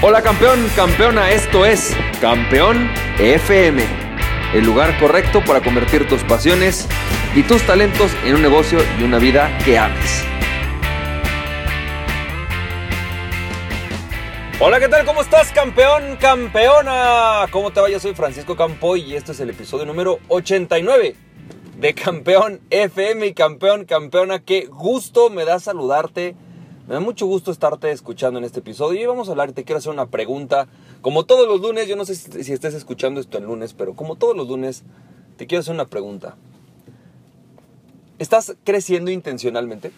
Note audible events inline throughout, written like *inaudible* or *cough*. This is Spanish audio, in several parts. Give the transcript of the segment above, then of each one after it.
Hola campeón, campeona, esto es Campeón FM, el lugar correcto para convertir tus pasiones y tus talentos en un negocio y una vida que ames. Hola, ¿qué tal? ¿Cómo estás, campeón, campeona? ¿Cómo te va? Yo soy Francisco Campoy y este es el episodio número 89 de Campeón FM y campeón, campeona. Qué gusto me da saludarte me da mucho gusto estarte escuchando en este episodio y vamos a hablar, te quiero hacer una pregunta. Como todos los lunes, yo no sé si estés escuchando esto el lunes, pero como todos los lunes, te quiero hacer una pregunta. ¿Estás creciendo intencionalmente?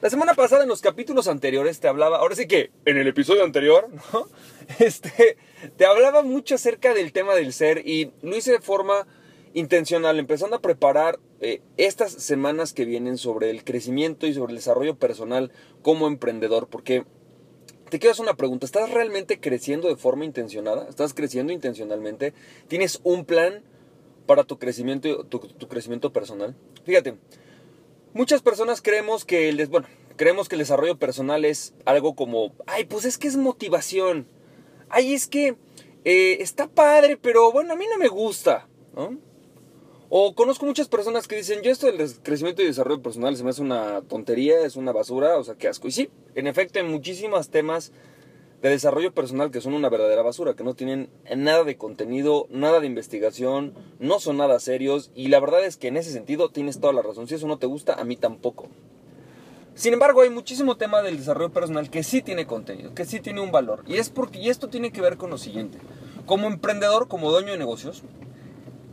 La semana pasada en los capítulos anteriores te hablaba, ahora sí que en el episodio anterior, *laughs* ¿no? Este, te hablaba mucho acerca del tema del ser y lo hice de forma intencional, empezando a preparar eh, estas semanas que vienen sobre el crecimiento y sobre el desarrollo personal como emprendedor, porque te quiero hacer una pregunta, ¿estás realmente creciendo de forma intencionada? ¿Estás creciendo intencionalmente? ¿Tienes un plan para tu crecimiento, tu, tu crecimiento personal? Fíjate, muchas personas creemos que el, bueno, creemos que el desarrollo personal es algo como, ay, pues es que es motivación, ay, es que eh, está padre, pero bueno, a mí no me gusta, ¿no? O conozco muchas personas que dicen, yo esto del crecimiento y desarrollo personal se me hace una tontería, es una basura, o sea, qué asco. Y sí, en efecto, hay muchísimos temas de desarrollo personal que son una verdadera basura, que no tienen nada de contenido, nada de investigación, no son nada serios, y la verdad es que en ese sentido tienes toda la razón. Si eso no te gusta, a mí tampoco. Sin embargo, hay muchísimo tema del desarrollo personal que sí tiene contenido, que sí tiene un valor. Y es porque, y esto tiene que ver con lo siguiente. Como emprendedor, como dueño de negocios,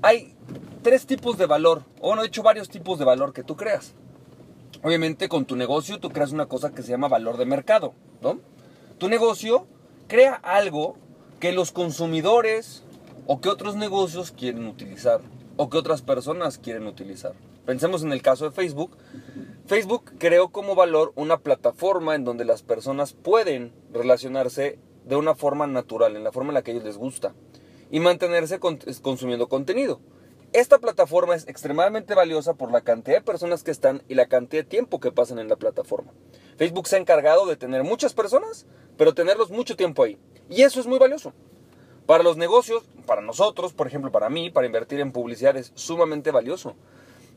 hay tres tipos de valor, o bueno, de hecho varios tipos de valor que tú creas. Obviamente con tu negocio tú creas una cosa que se llama valor de mercado, ¿no? Tu negocio crea algo que los consumidores o que otros negocios quieren utilizar o que otras personas quieren utilizar. Pensemos en el caso de Facebook. Facebook creó como valor una plataforma en donde las personas pueden relacionarse de una forma natural, en la forma en la que a ellos les gusta, y mantenerse consumiendo contenido. Esta plataforma es extremadamente valiosa por la cantidad de personas que están y la cantidad de tiempo que pasan en la plataforma. Facebook se ha encargado de tener muchas personas, pero tenerlos mucho tiempo ahí. Y eso es muy valioso. Para los negocios, para nosotros, por ejemplo, para mí, para invertir en publicidad es sumamente valioso.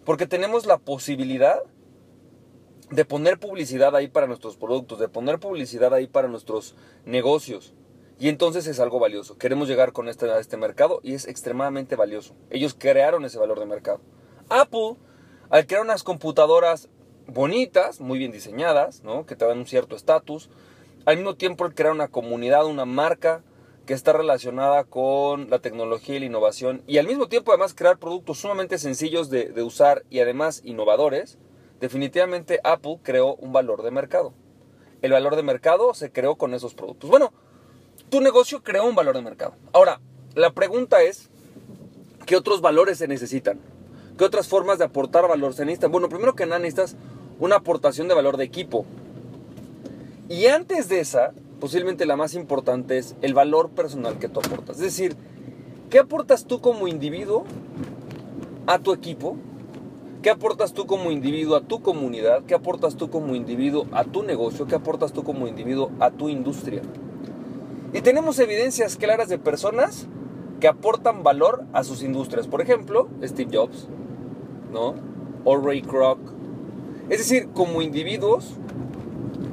Porque tenemos la posibilidad de poner publicidad ahí para nuestros productos, de poner publicidad ahí para nuestros negocios. Y entonces es algo valioso. Queremos llegar con este, a este mercado y es extremadamente valioso. Ellos crearon ese valor de mercado. Apple, al crear unas computadoras bonitas, muy bien diseñadas, ¿no? que te dan un cierto estatus, al mismo tiempo al crear una comunidad, una marca que está relacionada con la tecnología y la innovación, y al mismo tiempo además crear productos sumamente sencillos de, de usar y además innovadores, definitivamente Apple creó un valor de mercado. El valor de mercado se creó con esos productos. Bueno, tu negocio creó un valor de mercado. Ahora, la pregunta es, ¿qué otros valores se necesitan? ¿Qué otras formas de aportar valor se necesitan? Bueno, primero que nada necesitas una aportación de valor de equipo. Y antes de esa, posiblemente la más importante es el valor personal que tú aportas. Es decir, ¿qué aportas tú como individuo a tu equipo? ¿Qué aportas tú como individuo a tu comunidad? ¿Qué aportas tú como individuo a tu negocio? ¿Qué aportas tú como individuo a tu industria? Y tenemos evidencias claras de personas que aportan valor a sus industrias. Por ejemplo, Steve Jobs, ¿no? O Ray Kroc. Es decir, como individuos,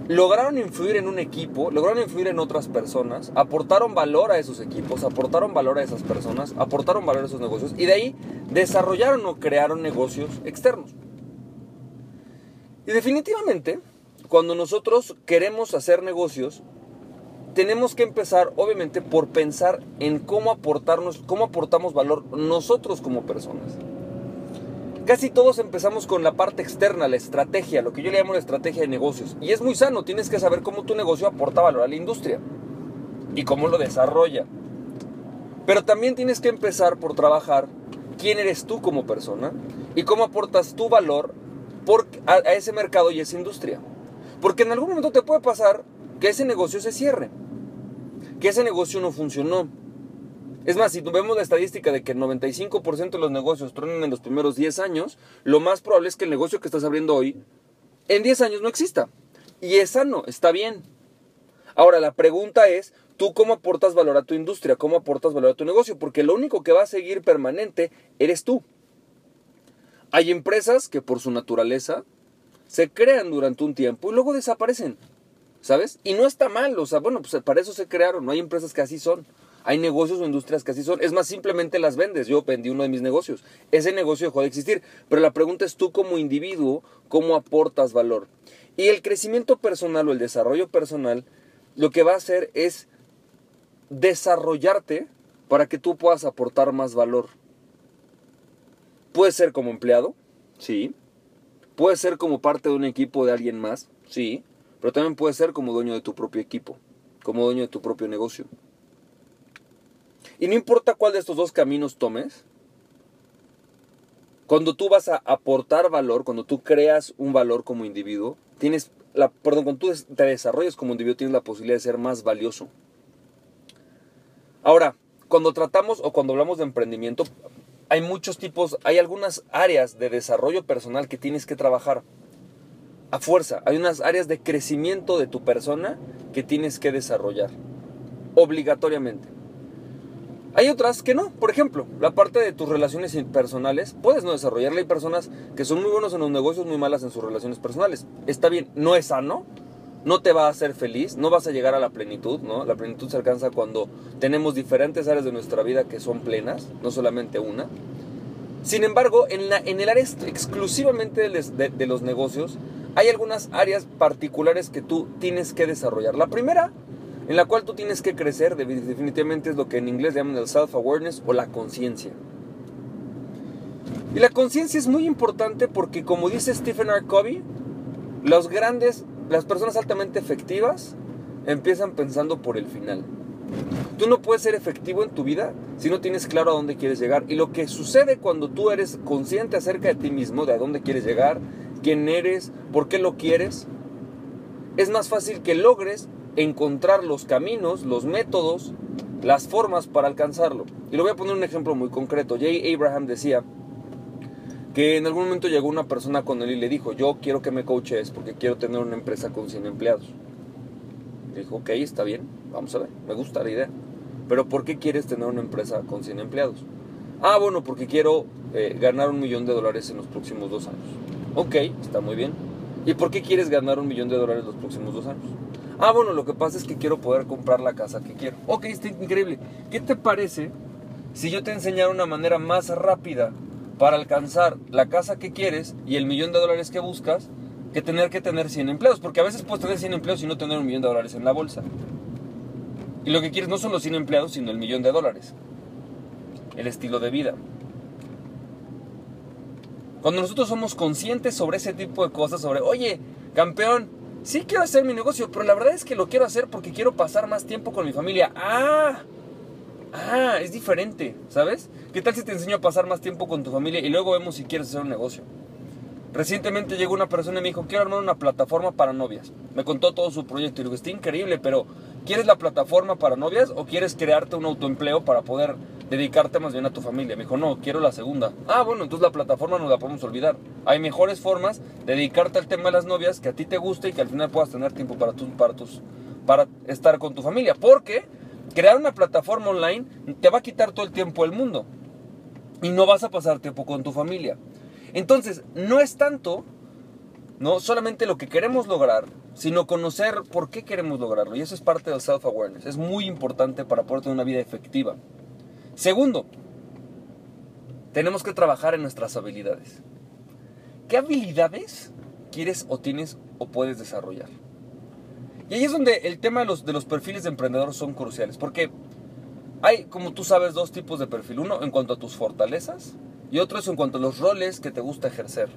lograron influir en un equipo, lograron influir en otras personas, aportaron valor a esos equipos, aportaron valor a esas personas, aportaron valor a esos negocios y de ahí desarrollaron o crearon negocios externos. Y definitivamente, cuando nosotros queremos hacer negocios, tenemos que empezar, obviamente, por pensar en cómo aportarnos, cómo aportamos valor nosotros como personas. Casi todos empezamos con la parte externa, la estrategia, lo que yo le llamo la estrategia de negocios. Y es muy sano, tienes que saber cómo tu negocio aporta valor a la industria y cómo lo desarrolla. Pero también tienes que empezar por trabajar quién eres tú como persona y cómo aportas tu valor a, a ese mercado y esa industria. Porque en algún momento te puede pasar que ese negocio se cierre que ese negocio no funcionó. Es más, si vemos la estadística de que el 95% de los negocios truenan en los primeros 10 años, lo más probable es que el negocio que estás abriendo hoy en 10 años no exista. Y es sano, está bien. Ahora, la pregunta es, tú cómo aportas valor a tu industria, cómo aportas valor a tu negocio, porque lo único que va a seguir permanente eres tú. Hay empresas que por su naturaleza se crean durante un tiempo y luego desaparecen, ¿sabes? Y no está mal, o sea, bueno, pues para eso se crearon, no hay empresas que así son. Hay negocios o industrias que así son. Es más, simplemente las vendes. Yo vendí uno de mis negocios. Ese negocio dejó de existir. Pero la pregunta es tú como individuo, ¿cómo aportas valor? Y el crecimiento personal o el desarrollo personal, lo que va a hacer es desarrollarte para que tú puedas aportar más valor. Puede ser como empleado, sí. Puede ser como parte de un equipo de alguien más, sí. Pero también puede ser como dueño de tu propio equipo, como dueño de tu propio negocio. Y no importa cuál de estos dos caminos tomes, cuando tú vas a aportar valor, cuando tú creas un valor como individuo, tienes la, perdón, cuando tú te desarrollas como individuo, tienes la posibilidad de ser más valioso. Ahora, cuando tratamos o cuando hablamos de emprendimiento, hay muchos tipos, hay algunas áreas de desarrollo personal que tienes que trabajar a fuerza. Hay unas áreas de crecimiento de tu persona que tienes que desarrollar obligatoriamente. Hay otras que no. Por ejemplo, la parte de tus relaciones personales, puedes no desarrollarla. Hay personas que son muy buenos en los negocios, muy malas en sus relaciones personales. Está bien, no es sano, no te va a hacer feliz, no vas a llegar a la plenitud, ¿no? La plenitud se alcanza cuando tenemos diferentes áreas de nuestra vida que son plenas, no solamente una. Sin embargo, en, la, en el área exclusivamente de, de los negocios, hay algunas áreas particulares que tú tienes que desarrollar. La primera en la cual tú tienes que crecer, definitivamente es lo que en inglés llaman el self-awareness o la conciencia. Y la conciencia es muy importante porque, como dice Stephen R. Covey, los grandes, las personas altamente efectivas empiezan pensando por el final. Tú no puedes ser efectivo en tu vida si no tienes claro a dónde quieres llegar. Y lo que sucede cuando tú eres consciente acerca de ti mismo, de a dónde quieres llegar, quién eres, por qué lo quieres, es más fácil que logres encontrar los caminos, los métodos, las formas para alcanzarlo. Y lo voy a poner un ejemplo muy concreto. Jay Abraham decía que en algún momento llegó una persona con él y le dijo, yo quiero que me coaches porque quiero tener una empresa con 100 empleados. dijo, ok, está bien, vamos a ver, me gusta la idea. Pero ¿por qué quieres tener una empresa con 100 empleados? Ah, bueno, porque quiero eh, ganar un millón de dólares en los próximos dos años. Ok, está muy bien. ¿Y por qué quieres ganar un millón de dólares los próximos dos años? Ah, bueno, lo que pasa es que quiero poder comprar la casa que quiero. Ok, está increíble. ¿Qué te parece si yo te enseñara una manera más rápida para alcanzar la casa que quieres y el millón de dólares que buscas que tener que tener 100 empleos? Porque a veces puedes tener 100 empleos y no tener un millón de dólares en la bolsa. Y lo que quieres no son los 100 empleados, sino el millón de dólares. El estilo de vida. Cuando nosotros somos conscientes sobre ese tipo de cosas, sobre, oye, campeón, sí quiero hacer mi negocio, pero la verdad es que lo quiero hacer porque quiero pasar más tiempo con mi familia. Ah, ah, es diferente, ¿sabes? ¿Qué tal si te enseño a pasar más tiempo con tu familia y luego vemos si quieres hacer un negocio? Recientemente llegó una persona y me dijo, quiero armar una plataforma para novias. Me contó todo su proyecto y le digo, está increíble, pero ¿quieres la plataforma para novias o quieres crearte un autoempleo para poder dedicarte más bien a tu familia. Me dijo, no, quiero la segunda. Ah, bueno, entonces la plataforma no la podemos olvidar. Hay mejores formas de dedicarte al tema de las novias que a ti te guste y que al final puedas tener tiempo para, tus, para, tus, para estar con tu familia. Porque crear una plataforma online te va a quitar todo el tiempo del mundo. Y no vas a pasar tiempo con tu familia. Entonces, no es tanto, no solamente lo que queremos lograr, sino conocer por qué queremos lograrlo. Y eso es parte del self-awareness. Es muy importante para poder tener una vida efectiva. Segundo, tenemos que trabajar en nuestras habilidades. ¿Qué habilidades quieres o tienes o puedes desarrollar? Y ahí es donde el tema de los, de los perfiles de emprendedor son cruciales, porque hay, como tú sabes, dos tipos de perfil. Uno en cuanto a tus fortalezas y otro es en cuanto a los roles que te gusta ejercer.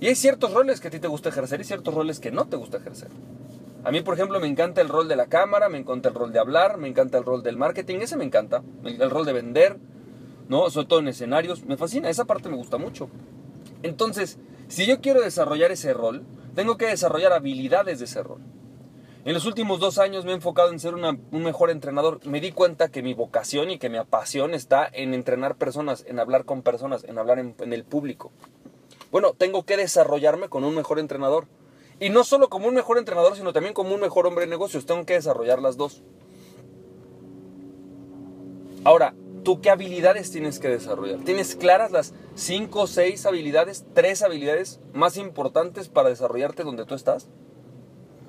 Y hay ciertos roles que a ti te gusta ejercer y ciertos roles que no te gusta ejercer. A mí, por ejemplo, me encanta el rol de la cámara, me encanta el rol de hablar, me encanta el rol del marketing, ese me encanta, el, rol de vender, ¿no? Sobre todo en escenarios, me fascina, esa parte me gusta mucho. Entonces, si yo quiero desarrollar ese rol, tengo que desarrollar habilidades de ese rol. En los últimos dos años me he enfocado en ser un mejor entrenador. Me di cuenta que mi vocación y que mi pasión está en entrenar personas, en hablar con personas, en hablar en el público. Bueno, tengo que desarrollarme con un mejor entrenador. Y no solo como un mejor entrenador, sino también como un mejor hombre de negocios. Tengo que desarrollar las dos. Ahora, ¿tú qué habilidades tienes que desarrollar? ¿Tienes claras las 5 o 6 habilidades, 3 habilidades más importantes para desarrollarte donde tú estás?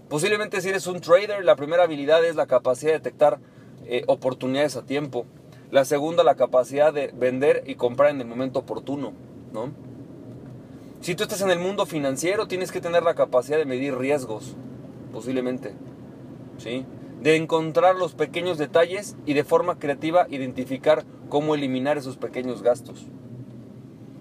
Posiblemente si eres un trader, la primera habilidad es la capacidad de detectar eh, oportunidades a tiempo. La segunda, la capacidad de vender y comprar en el momento oportuno, ¿no? Si tú estás en el mundo financiero, tienes que tener la capacidad de medir riesgos, posiblemente. ¿Sí? De encontrar los pequeños detalles y de forma creativa identificar cómo eliminar esos pequeños gastos.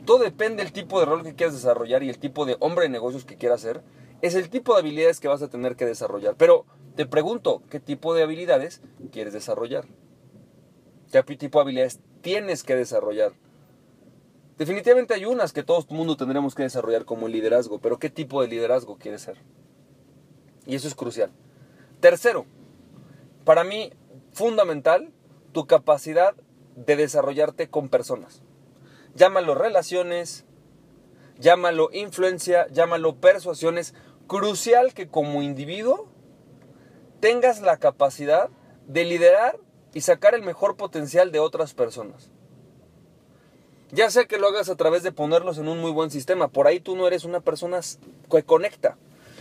Todo depende del tipo de rol que quieras desarrollar y el tipo de hombre de negocios que quieras ser. Es el tipo de habilidades que vas a tener que desarrollar. Pero te pregunto, ¿qué tipo de habilidades quieres desarrollar? ¿Qué tipo de habilidades tienes que desarrollar? Definitivamente hay unas que todo el mundo tendremos que desarrollar como liderazgo, pero ¿qué tipo de liderazgo quieres ser? Y eso es crucial. Tercero, para mí fundamental, tu capacidad de desarrollarte con personas. Llámalo relaciones, llámalo influencia, llámalo persuasiones. Crucial que como individuo tengas la capacidad de liderar y sacar el mejor potencial de otras personas. Ya sé que lo hagas a través de ponerlos en un muy buen sistema. Por ahí tú no eres una persona que conecta.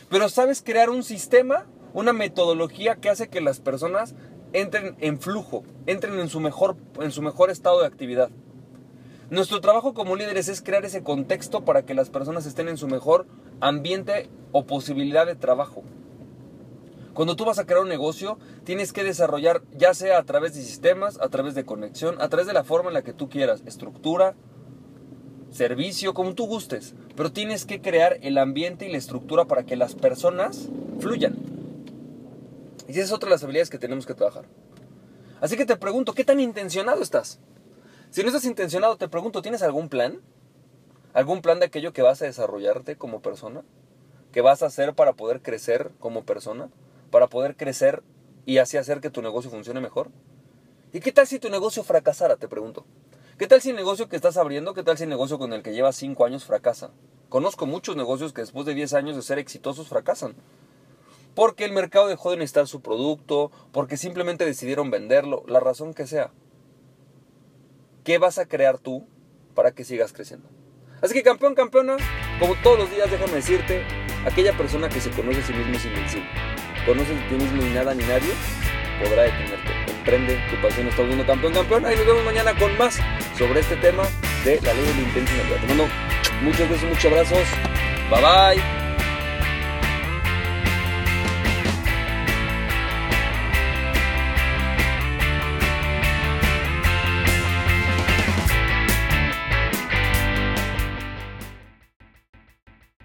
Pero sabes crear un sistema, una metodología que hace que las personas entren en flujo, entren en su mejor, en su mejor estado de actividad. Nuestro trabajo como líderes es crear ese contexto para que las personas estén en su mejor ambiente o posibilidad de trabajo. Cuando tú vas a crear un negocio, tienes que desarrollar, ya sea a través de sistemas, a través de conexión, a través de la forma en la que tú quieras, estructura, servicio, como tú gustes. Pero tienes que crear el ambiente y la estructura para que las personas fluyan. Y esa es otra de las habilidades que tenemos que trabajar. Así que te pregunto, ¿qué tan intencionado estás? Si no estás intencionado, te pregunto, ¿tienes algún plan? ¿Algún plan de aquello que vas a desarrollarte como persona? ¿Qué vas a hacer para poder crecer como persona? Para poder crecer y así hacer que tu negocio funcione mejor? ¿Y qué tal si tu negocio fracasara, te pregunto? ¿Qué tal si el negocio que estás abriendo, qué tal si el negocio con el que llevas 5 años fracasa? Conozco muchos negocios que después de 10 años de ser exitosos fracasan. Porque el mercado dejó de necesitar su producto, porque simplemente decidieron venderlo, la razón que sea. ¿Qué vas a crear tú para que sigas creciendo? Así que campeón, campeona, como todos los días déjame decirte, aquella persona que se conoce a sí mismo es invencible conoces a ti mismo y nada ni nadie podrá detenerte. Emprende tu pasión, estás viendo campeón, campeón. Ahí nos vemos mañana con más sobre este tema de la ley de la intencionalidad. Te mando muchos besos, muchos abrazos. Bye bye.